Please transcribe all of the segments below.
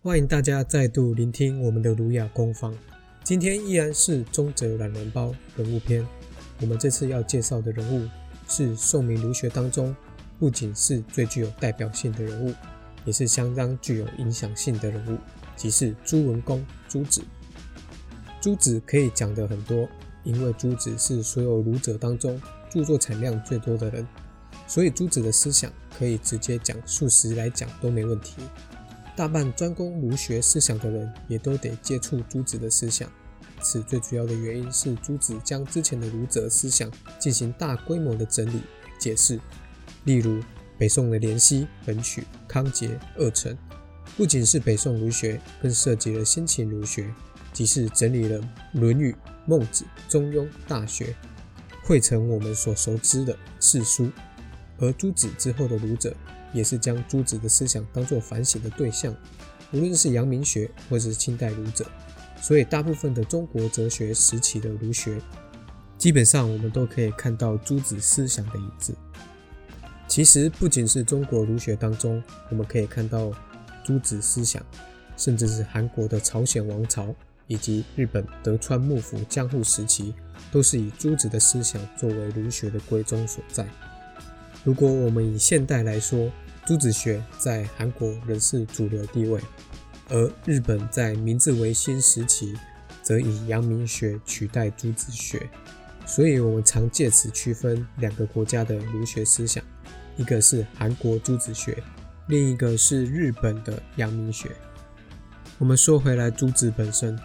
欢迎大家再度聆听我们的儒雅工坊。今天依然是中哲懒人包人物篇。我们这次要介绍的人物是宋明儒学当中不仅是最具有代表性的人物，也是相当具有影响性的人物，即是朱文公朱子。朱子可以讲的很多，因为朱子是所有儒者当中著作产量最多的人，所以朱子的思想可以直接讲数十来讲都没问题。大半专攻儒学思想的人，也都得接触朱子的思想。此最主要的原因是朱子将之前的儒者思想进行大规模的整理解释。例如北宋的濂溪、本曲、康节、二程，不仅是北宋儒学，更涉及了先秦儒学，即是整理了《论语》《孟子》《中庸》《大学》，汇成我们所熟知的四书。而朱子之后的儒者。也是将朱子的思想当作反省的对象，无论是阳明学或是清代儒者，所以大部分的中国哲学时期的儒学，基本上我们都可以看到朱子思想的影子。其实不仅是中国儒学当中，我们可以看到朱子思想，甚至是韩国的朝鲜王朝以及日本德川幕府江户时期，都是以朱子的思想作为儒学的归宗所在。如果我们以现代来说，朱子学在韩国仍是主流地位，而日本在明治维新时期则以阳明学取代朱子学，所以我们常借此区分两个国家的儒学思想，一个是韩国朱子学，另一个是日本的阳明学。我们说回来，朱子本身，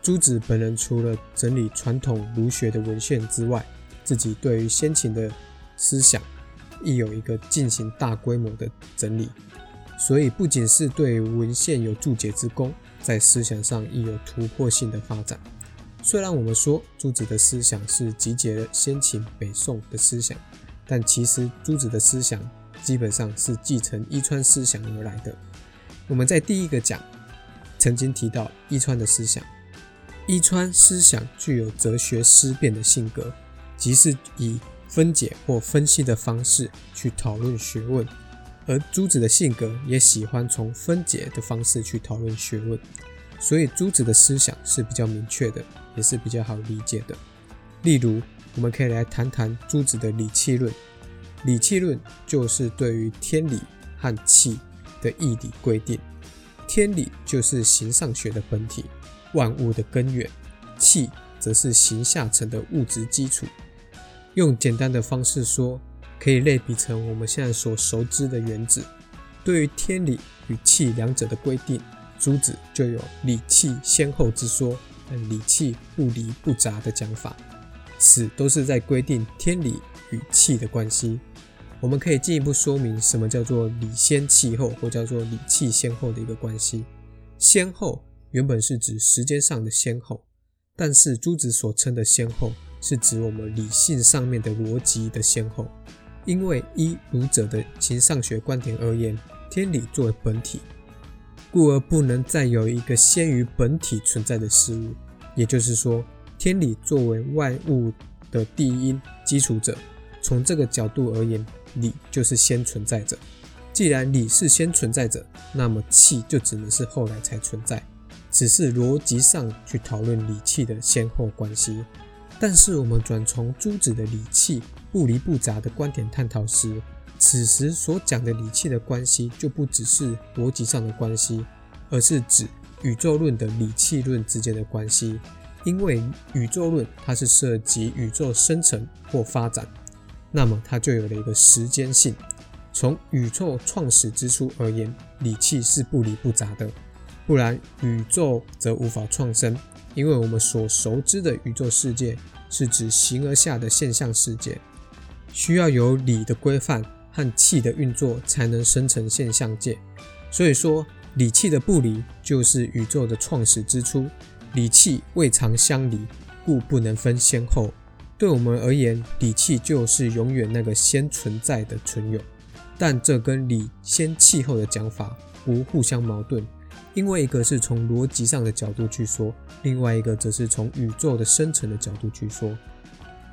朱子本人除了整理传统儒学的文献之外，自己对于先秦的思想。亦有一个进行大规模的整理，所以不仅是对文献有注解之功，在思想上亦有突破性的发展。虽然我们说朱子的思想是集结了先秦、北宋的思想，但其实朱子的思想基本上是继承伊川思想而来的。我们在第一个讲曾经提到伊川的思想，伊川思想具有哲学思辨的性格，即是以。分解或分析的方式去讨论学问，而朱子的性格也喜欢从分解的方式去讨论学问，所以朱子的思想是比较明确的，也是比较好理解的。例如，我们可以来谈谈朱子的理气论。理气论就是对于天理和气的义理规定。天理就是形上学的本体，万物的根源；气则是形下层的物质基础。用简单的方式说，可以类比成我们现在所熟知的原子。对于天理与气两者的规定，朱子就有理气先后之说，理气不离不杂的讲法。此都是在规定天理与气的关系。我们可以进一步说明什么叫做理先气后，或叫做理气先后的一个关系。先后原本是指时间上的先后，但是朱子所称的先后。是指我们理性上面的逻辑的先后，因为依儒者的形上学观点而言，天理作为本体，故而不能再有一个先于本体存在的事物。也就是说，天理作为万物的第一因基础者，从这个角度而言，理就是先存在者。既然理是先存在者，那么气就只能是后来才存在。只是逻辑上去讨论理气的先后关系。但是我们转从朱子的理气不离不杂的观点探讨时，此时所讲的理气的关系就不只是逻辑上的关系，而是指宇宙论的理气论之间的关系。因为宇宙论它是涉及宇宙生成或发展，那么它就有了一个时间性。从宇宙创始之初而言，理气是不离不杂的，不然宇宙则无法创生。因为我们所熟知的宇宙世界是指形而下的现象世界，需要有理的规范和气的运作才能生成现象界。所以说，理气的不离就是宇宙的创始之初，理气未尝相离，故不能分先后。对我们而言，理气就是永远那个先存在的存有，但这跟理先气后的讲法不互相矛盾。因为一个是从逻辑上的角度去说，另外一个则是从宇宙的生成的角度去说。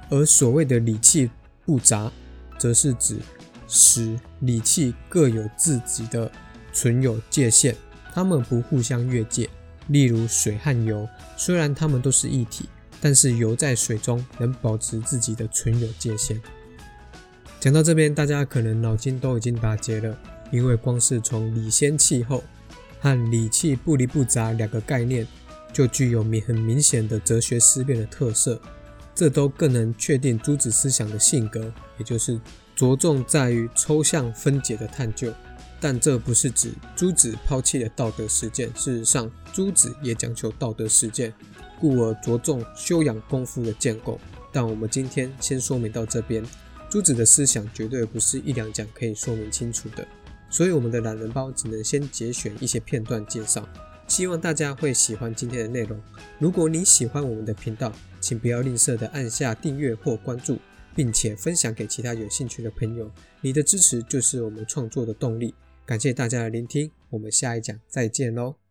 而所谓的理气不杂，则是指使理气各有自己的存有界限，它们不互相越界。例如水和油，虽然它们都是一体，但是油在水中能保持自己的存有界限。讲到这边，大家可能脑筋都已经打结了，因为光是从理先气候和理气不离不杂两个概念，就具有明很明显的哲学思辨的特色。这都更能确定朱子思想的性格，也就是着重在于抽象分解的探究。但这不是指朱子抛弃了道德实践，事实上，朱子也讲求道德实践，故而着重修养功夫的建构。但我们今天先说明到这边，朱子的思想绝对不是一两讲可以说明清楚的，所以我们的懒人包只能先节选一些片段介绍，希望大家会喜欢今天的内容。如果你喜欢我们的频道，请不要吝啬的按下订阅或关注，并且分享给其他有兴趣的朋友，你的支持就是我们创作的动力。感谢大家的聆听，我们下一讲再见喽。